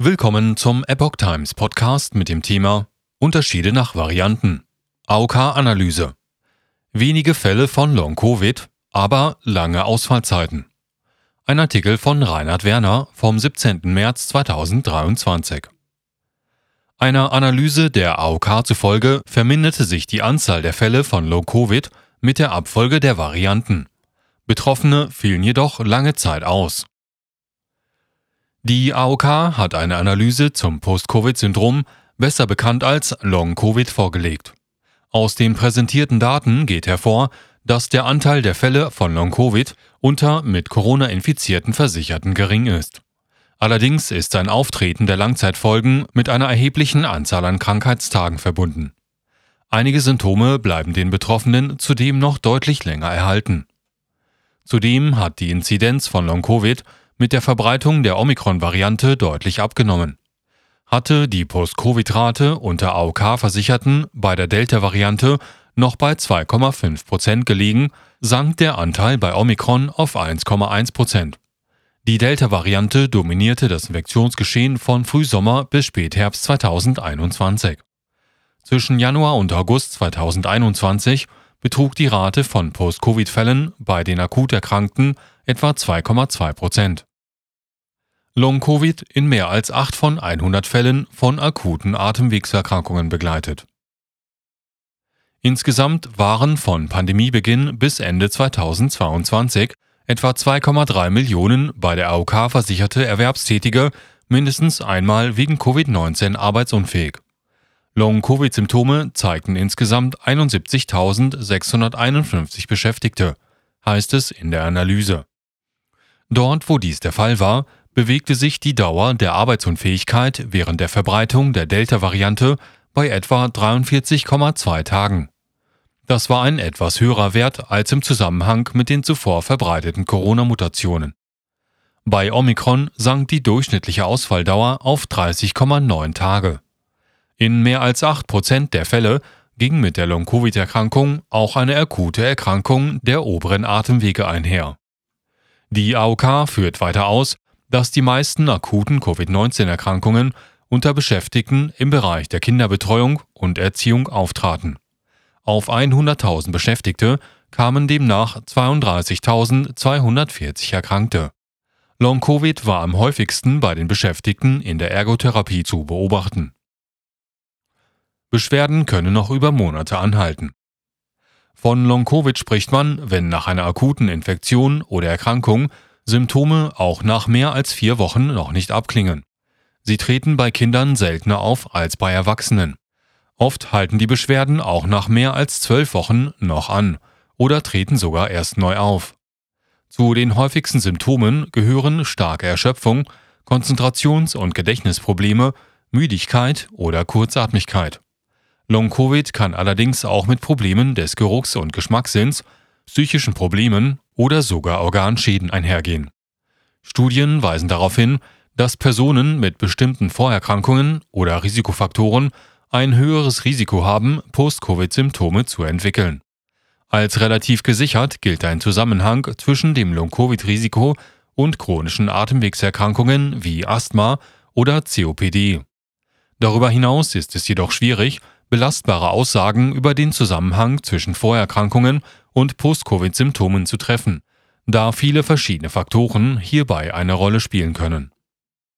Willkommen zum Epoch Times Podcast mit dem Thema Unterschiede nach Varianten. AOK-Analyse. Wenige Fälle von Long-Covid, aber lange Ausfallzeiten. Ein Artikel von Reinhard Werner vom 17. März 2023. Einer Analyse der AOK zufolge verminderte sich die Anzahl der Fälle von Long-Covid mit der Abfolge der Varianten. Betroffene fielen jedoch lange Zeit aus. Die AOK hat eine Analyse zum Post-Covid-Syndrom, besser bekannt als Long-Covid, vorgelegt. Aus den präsentierten Daten geht hervor, dass der Anteil der Fälle von Long-Covid unter mit Corona infizierten Versicherten gering ist. Allerdings ist sein Auftreten der Langzeitfolgen mit einer erheblichen Anzahl an Krankheitstagen verbunden. Einige Symptome bleiben den Betroffenen zudem noch deutlich länger erhalten. Zudem hat die Inzidenz von Long-Covid mit der Verbreitung der Omikron-Variante deutlich abgenommen. Hatte die Post-Covid-Rate unter AOK-Versicherten bei der Delta-Variante noch bei 2,5 Prozent gelegen, sank der Anteil bei Omikron auf 1,1 Prozent. Die Delta-Variante dominierte das Infektionsgeschehen von Frühsommer bis Spätherbst 2021. Zwischen Januar und August 2021 betrug die Rate von Post-Covid-Fällen bei den akut Erkrankten etwa 2,2 Prozent. Long-Covid in mehr als 8 von 100 Fällen von akuten Atemwegserkrankungen begleitet. Insgesamt waren von Pandemiebeginn bis Ende 2022 etwa 2,3 Millionen bei der AOK versicherte Erwerbstätige mindestens einmal wegen Covid-19 arbeitsunfähig. Long-Covid-Symptome zeigten insgesamt 71.651 Beschäftigte, heißt es in der Analyse. Dort, wo dies der Fall war, bewegte sich die Dauer der Arbeitsunfähigkeit während der Verbreitung der Delta-Variante bei etwa 43,2 Tagen. Das war ein etwas höherer Wert als im Zusammenhang mit den zuvor verbreiteten Corona-Mutationen. Bei Omikron sank die durchschnittliche Ausfalldauer auf 30,9 Tage. In mehr als 8% der Fälle ging mit der Long-Covid-Erkrankung auch eine akute Erkrankung der oberen Atemwege einher. Die AOK führt weiter aus, dass die meisten akuten Covid-19-Erkrankungen unter Beschäftigten im Bereich der Kinderbetreuung und Erziehung auftraten. Auf 100.000 Beschäftigte kamen demnach 32.240 Erkrankte. Long-Covid war am häufigsten bei den Beschäftigten in der Ergotherapie zu beobachten. Beschwerden können noch über Monate anhalten. Von Long-Covid spricht man, wenn nach einer akuten Infektion oder Erkrankung Symptome auch nach mehr als vier Wochen noch nicht abklingen. Sie treten bei Kindern seltener auf als bei Erwachsenen. Oft halten die Beschwerden auch nach mehr als zwölf Wochen noch an oder treten sogar erst neu auf. Zu den häufigsten Symptomen gehören starke Erschöpfung, Konzentrations- und Gedächtnisprobleme, Müdigkeit oder Kurzatmigkeit. Long-Covid kann allerdings auch mit Problemen des Geruchs- und Geschmackssinns, psychischen Problemen oder sogar Organschäden einhergehen. Studien weisen darauf hin, dass Personen mit bestimmten Vorerkrankungen oder Risikofaktoren ein höheres Risiko haben, Post-Covid-Symptome zu entwickeln. Als relativ gesichert gilt ein Zusammenhang zwischen dem Long-Covid-Risiko und chronischen Atemwegserkrankungen wie Asthma oder COPD. Darüber hinaus ist es jedoch schwierig, belastbare Aussagen über den Zusammenhang zwischen Vorerkrankungen und Post-Covid-Symptomen zu treffen, da viele verschiedene Faktoren hierbei eine Rolle spielen können.